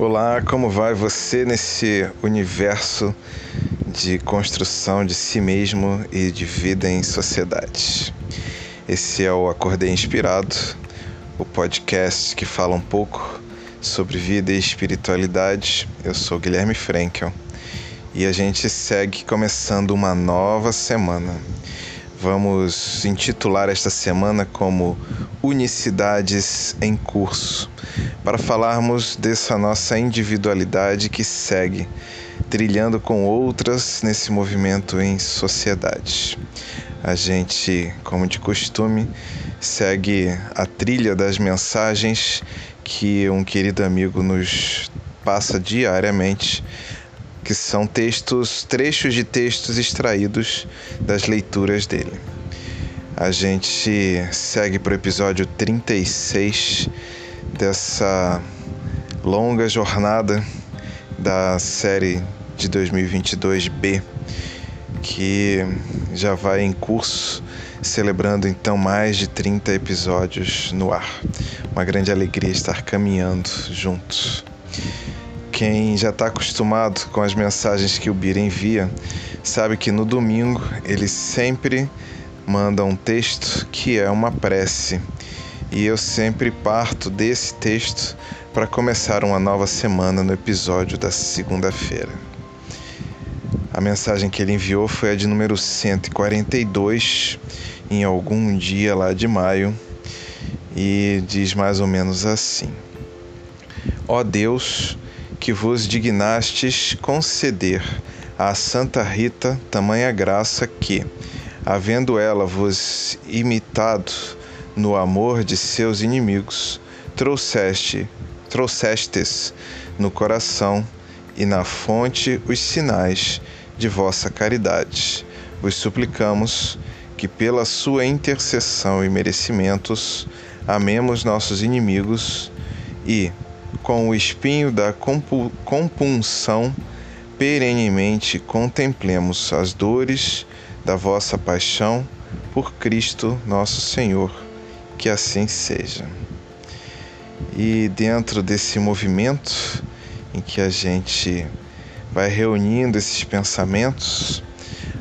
Olá, como vai você nesse universo de construção de si mesmo e de vida em sociedade? Esse é o Acordei Inspirado, o podcast que fala um pouco sobre vida e espiritualidade. Eu sou Guilherme Frankel e a gente segue começando uma nova semana. Vamos intitular esta semana como Unicidades em Curso, para falarmos dessa nossa individualidade que segue, trilhando com outras nesse movimento em sociedade. A gente, como de costume, segue a trilha das mensagens que um querido amigo nos passa diariamente que são textos, trechos de textos extraídos das leituras dele. A gente segue para o episódio 36 dessa longa jornada da série de 2022B, que já vai em curso, celebrando então mais de 30 episódios no ar. Uma grande alegria estar caminhando juntos. Quem já está acostumado com as mensagens que o Bira envia, sabe que no domingo ele sempre manda um texto que é uma prece. E eu sempre parto desse texto para começar uma nova semana no episódio da segunda-feira. A mensagem que ele enviou foi a de número 142, em algum dia lá de maio, e diz mais ou menos assim: Ó oh Deus, que vos dignastes conceder à Santa Rita tamanha graça que, havendo ela vos imitado no amor de seus inimigos, trouxeste, trouxestes no coração e na fonte os sinais de vossa caridade. Vos suplicamos que, pela sua intercessão e merecimentos, amemos nossos inimigos e, com o espinho da compunção, perenemente contemplemos as dores da vossa paixão por Cristo nosso Senhor. Que assim seja. E dentro desse movimento em que a gente vai reunindo esses pensamentos,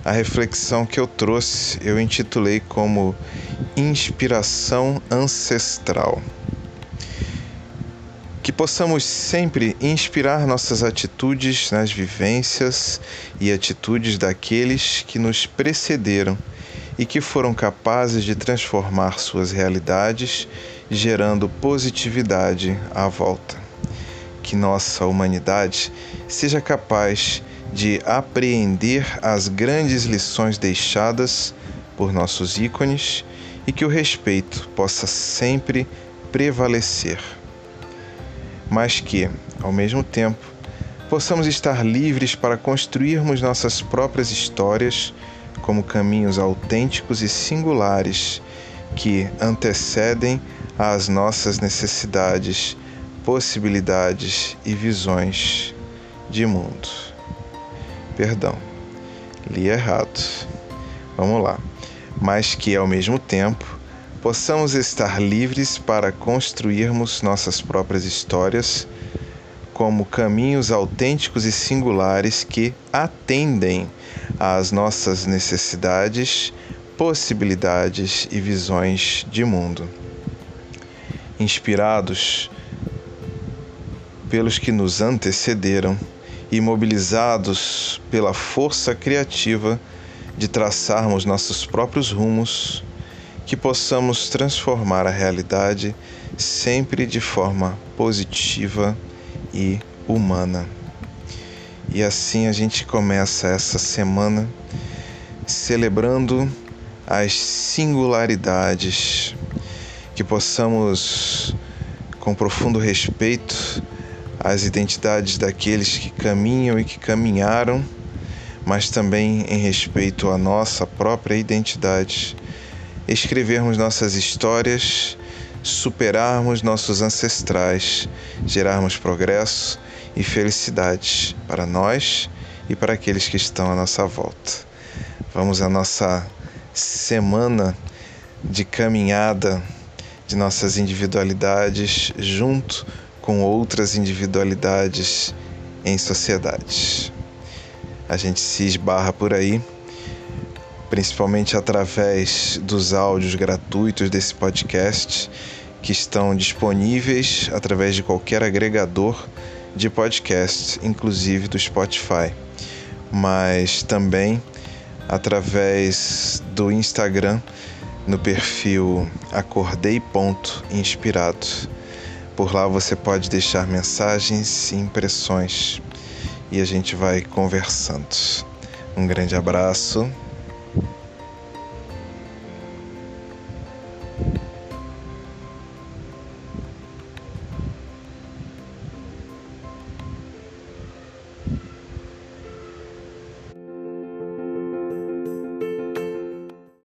a reflexão que eu trouxe eu intitulei como Inspiração Ancestral que possamos sempre inspirar nossas atitudes nas vivências e atitudes daqueles que nos precederam e que foram capazes de transformar suas realidades, gerando positividade à volta. Que nossa humanidade seja capaz de apreender as grandes lições deixadas por nossos ícones e que o respeito possa sempre prevalecer mas que, ao mesmo tempo, possamos estar livres para construirmos nossas próprias histórias como caminhos autênticos e singulares que antecedem às nossas necessidades, possibilidades e visões de mundo. Perdão, li errado. Vamos lá. Mas que ao mesmo tempo possamos estar livres para construirmos nossas próprias histórias como caminhos autênticos e singulares que atendem às nossas necessidades, possibilidades e visões de mundo. Inspirados pelos que nos antecederam e mobilizados pela força criativa de traçarmos nossos próprios rumos, que possamos transformar a realidade sempre de forma positiva e humana. E assim a gente começa essa semana celebrando as singularidades, que possamos, com profundo respeito, as identidades daqueles que caminham e que caminharam, mas também em respeito à nossa própria identidade escrevermos nossas histórias, superarmos nossos ancestrais, gerarmos progresso e felicidade para nós e para aqueles que estão à nossa volta. Vamos à nossa semana de caminhada de nossas individualidades junto com outras individualidades em sociedade. A gente se esbarra por aí, principalmente através dos áudios gratuitos desse podcast que estão disponíveis através de qualquer agregador de podcast, inclusive do Spotify, mas também através do Instagram no perfil acordei.inspirado. Por lá você pode deixar mensagens e impressões e a gente vai conversando. Um grande abraço